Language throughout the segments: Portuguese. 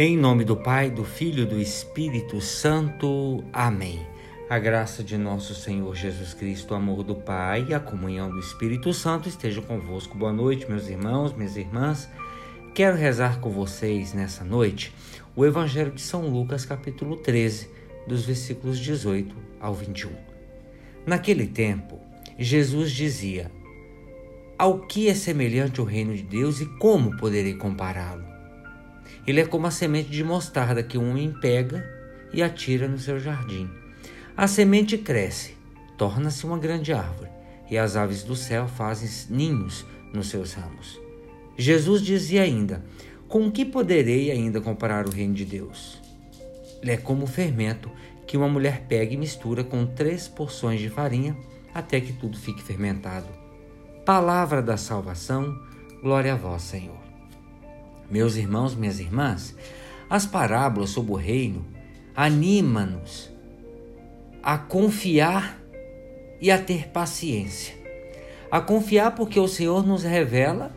Em nome do Pai, do Filho e do Espírito Santo. Amém. A graça de nosso Senhor Jesus Cristo, o amor do Pai e a comunhão do Espírito Santo estejam convosco. Boa noite, meus irmãos, minhas irmãs. Quero rezar com vocês nessa noite o Evangelho de São Lucas, capítulo 13, dos versículos 18 ao 21. Naquele tempo, Jesus dizia: Ao que é semelhante o reino de Deus e como poderei compará-lo? Ele é como a semente de mostarda que um homem pega e atira no seu jardim. A semente cresce, torna-se uma grande árvore, e as aves do céu fazem ninhos nos seus ramos. Jesus dizia ainda: Com que poderei ainda comparar o reino de Deus? Ele é como o fermento que uma mulher pega e mistura com três porções de farinha até que tudo fique fermentado. Palavra da salvação, glória a vós, Senhor. Meus irmãos, minhas irmãs, as parábolas sobre o reino animam-nos a confiar e a ter paciência. A confiar porque o Senhor nos revela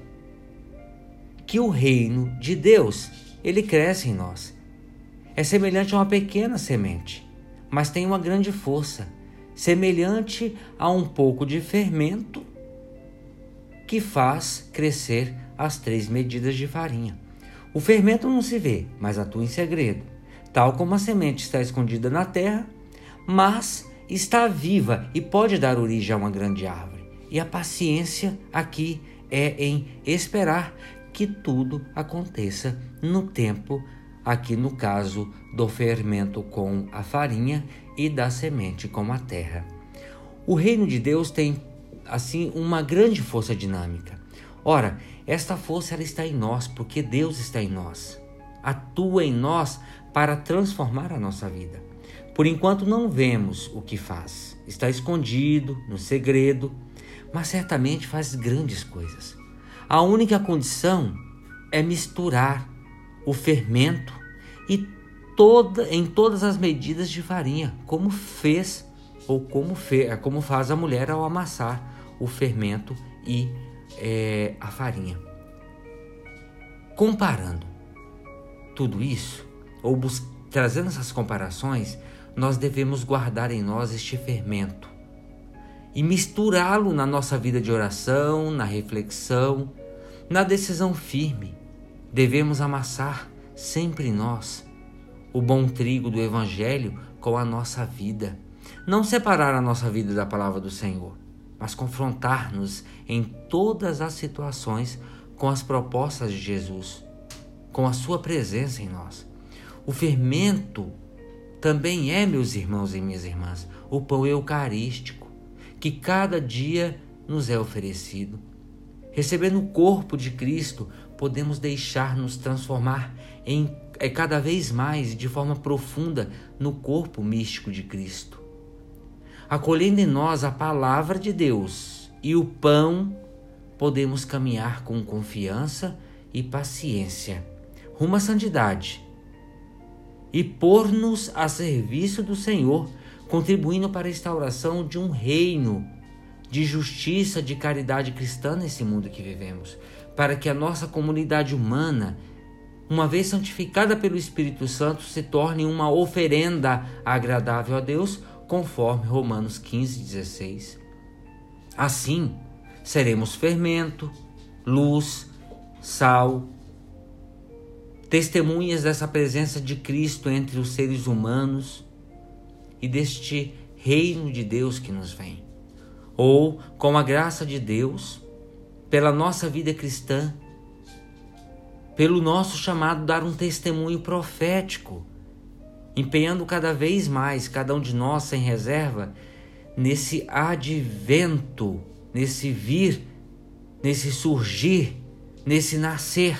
que o reino de Deus, ele cresce em nós. É semelhante a uma pequena semente, mas tem uma grande força, semelhante a um pouco de fermento que faz crescer as três medidas de farinha. O fermento não se vê, mas atua em segredo, tal como a semente está escondida na terra, mas está viva e pode dar origem a uma grande árvore. E a paciência aqui é em esperar que tudo aconteça no tempo, aqui no caso do fermento com a farinha e da semente com a terra. O reino de Deus tem assim uma grande força dinâmica. Ora, esta força ela está em nós porque Deus está em nós. Atua em nós para transformar a nossa vida. Por enquanto não vemos o que faz. Está escondido, no segredo, mas certamente faz grandes coisas. A única condição é misturar o fermento e toda em todas as medidas de farinha, como fez ou como, fe, como faz a mulher ao amassar o fermento e é, a farinha. Comparando tudo isso, ou trazendo essas comparações, nós devemos guardar em nós este fermento e misturá-lo na nossa vida de oração, na reflexão, na decisão firme. Devemos amassar sempre nós o bom trigo do Evangelho com a nossa vida. Não separar a nossa vida da palavra do Senhor, mas confrontar-nos em todas as situações com as propostas de Jesus, com a sua presença em nós. O fermento também é, meus irmãos e minhas irmãs, o pão eucarístico, que cada dia nos é oferecido. Recebendo o corpo de Cristo, podemos deixar-nos transformar em é cada vez mais de forma profunda no corpo místico de Cristo acolhendo em nós a palavra de Deus e o pão, podemos caminhar com confiança e paciência rumo à santidade e pôr-nos a serviço do Senhor, contribuindo para a instauração de um reino de justiça, de caridade cristã nesse mundo que vivemos, para que a nossa comunidade humana, uma vez santificada pelo Espírito Santo, se torne uma oferenda agradável a Deus, conforme Romanos 15, 16. Assim, seremos fermento, luz, sal, testemunhas dessa presença de Cristo entre os seres humanos e deste reino de Deus que nos vem. Ou, com a graça de Deus, pela nossa vida cristã, pelo nosso chamado dar um testemunho profético empenhando cada vez mais, cada um de nós sem reserva, nesse advento, nesse vir, nesse surgir, nesse nascer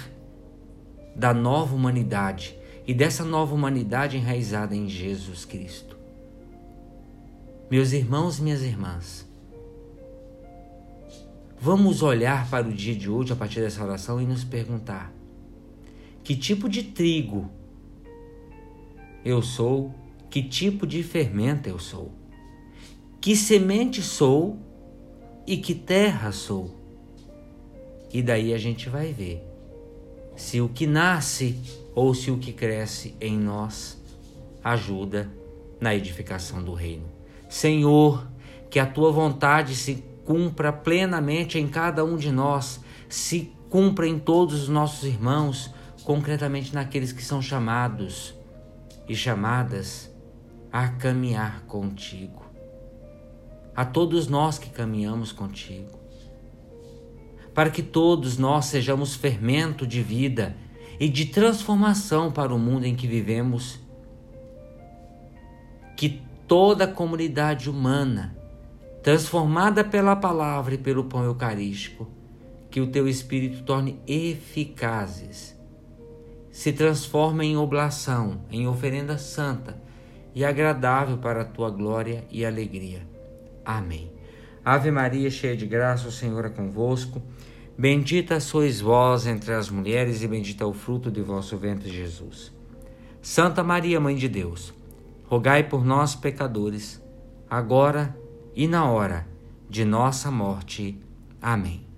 da nova humanidade e dessa nova humanidade enraizada em Jesus Cristo. Meus irmãos e minhas irmãs, vamos olhar para o dia de hoje a partir dessa oração e nos perguntar: que tipo de trigo eu sou, que tipo de fermento eu sou, que semente sou e que terra sou. E daí a gente vai ver se o que nasce ou se o que cresce em nós ajuda na edificação do reino. Senhor, que a tua vontade se cumpra plenamente em cada um de nós, se cumpra em todos os nossos irmãos, concretamente naqueles que são chamados e chamadas a caminhar contigo. A todos nós que caminhamos contigo. Para que todos nós sejamos fermento de vida e de transformação para o mundo em que vivemos. Que toda a comunidade humana, transformada pela palavra e pelo pão eucarístico, que o teu Espírito torne eficazes, se transforme em oblação, em oferenda santa e agradável para a tua glória e alegria. Amém. Ave Maria, cheia de graça, o Senhor é convosco. Bendita sois vós entre as mulheres, e bendito é o fruto de vosso ventre, Jesus. Santa Maria, Mãe de Deus, rogai por nós, pecadores, agora e na hora de nossa morte. Amém.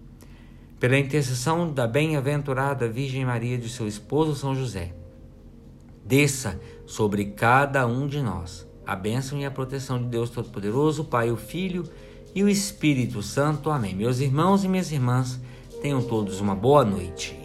Pela intercessão da bem-aventurada Virgem Maria de seu esposo São José, desça sobre cada um de nós a bênção e a proteção de Deus Todo-Poderoso, Pai, o Filho e o Espírito Santo. Amém. Meus irmãos e minhas irmãs, tenham todos uma boa noite.